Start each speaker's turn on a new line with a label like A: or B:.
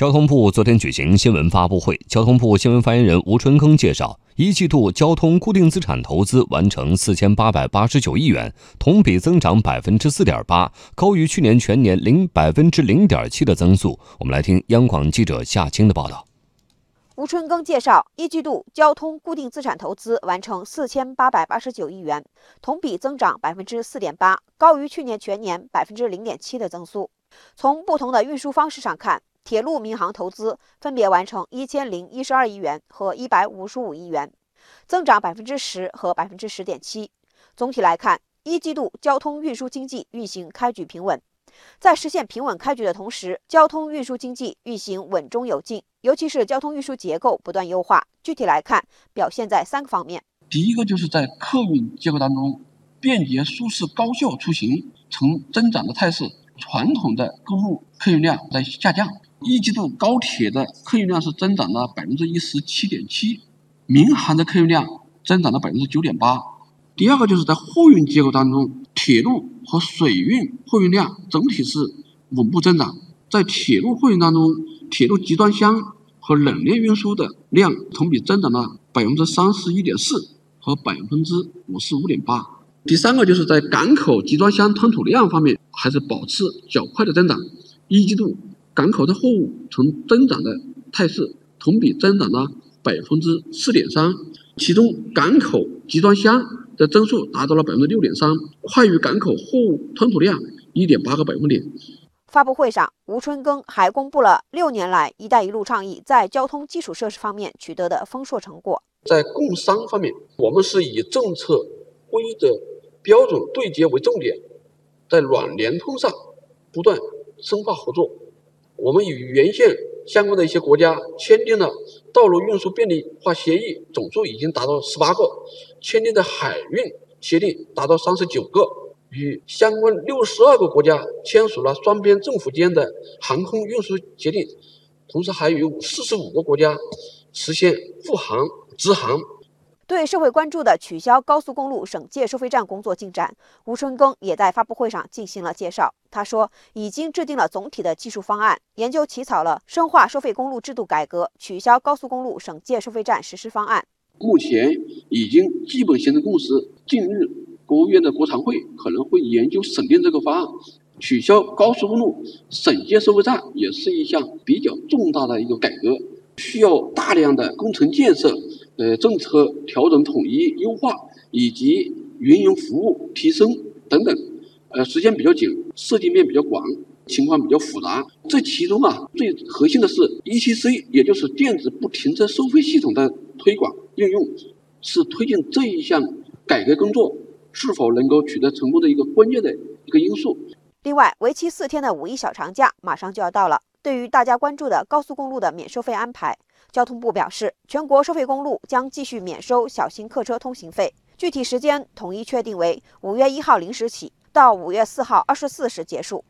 A: 交通部昨天举行新闻发布会，交通部新闻发言人吴春耕介绍，一季度交通固定资产投资完成四千八百八十九亿元，同比增长百分之四点八，高于去年全年零百分之零点七的增速。我们来听央广记者夏青的报道。
B: 吴春耕介绍，一季度交通固定资产投资完成四千八百八十九亿元，同比增长百分之四点八，高于去年全年百分之零点七的增速。从不同的运输方式上看，铁路民航投资分别完成一千零一十二亿元和一百五十五亿元，增长百分之十和百分之十点七。总体来看，一季度交通运输经济运行开局平稳。在实现平稳开局的同时，交通运输经济运行稳中有进，尤其是交通运输结构不断优化。具体来看，表现在三个方面。
C: 第一个就是在客运结构当中，便捷、舒适、高效出行呈增长的态势。传统的公路客运量在下降，一季度高铁的客运量是增长了百分之一十七点七，民航的客运量增长了百分之九点八。第二个就是在货运结构当中，铁路和水运货运量整体是稳步增长。在铁路货运当中，铁路集装箱和冷链运输的量同比增长了百分之三十一点四和百分之五十五点八。第三个就是在港口集装箱吞吐量方面，还是保持较快的增长。一季度港口的货物呈增长的态势，同比增长了百分之四点三，其中港口集装箱。的增速达到了百分之六点三，快于港口货物吞吐量一点八个百分点。
B: 发布会上，吴春耕还公布了六年来“一带一路”倡议在交通基础设施方面取得的丰硕成果。
C: 在共商方面，我们是以政策规则标准对接为重点，在软联通上不断深化合作。我们与沿线相关的一些国家签订了道路运输便利化协议，总数已经达到十八个；签订的海运协定达到三十九个；与相关六十二个国家签署了双边政府间的航空运输协定，同时还与四十五个国家实现复航直航。
B: 对社会关注的取消高速公路省界收费站工作进展，吴春耕也在发布会上进行了介绍。他说，已经制定了总体的技术方案，研究起草了深化收费公路制度改革、取消高速公路省界收费站实施方案。
C: 目前已经基本形成共识。近日，国务院的国常会可能会研究审定这个方案。取消高速公路省界收费站也是一项比较重大的一个改革，需要大量的工程建设。呃，政策调整统一优化以及运营服务提升等等，呃，时间比较紧，涉及面比较广，情况比较复杂。这其中啊，最核心的是 ETC，也就是电子不停车收费系统的推广应用，是推进这一项改革工作是否能够取得成功的一个关键的一个因素。
B: 另外，为期四天的五一小长假马上就要到了，对于大家关注的高速公路的免收费安排。交通部表示，全国收费公路将继续免收小型客车通行费，具体时间统一确定为五月一号零时起到五月四号二十四时结束。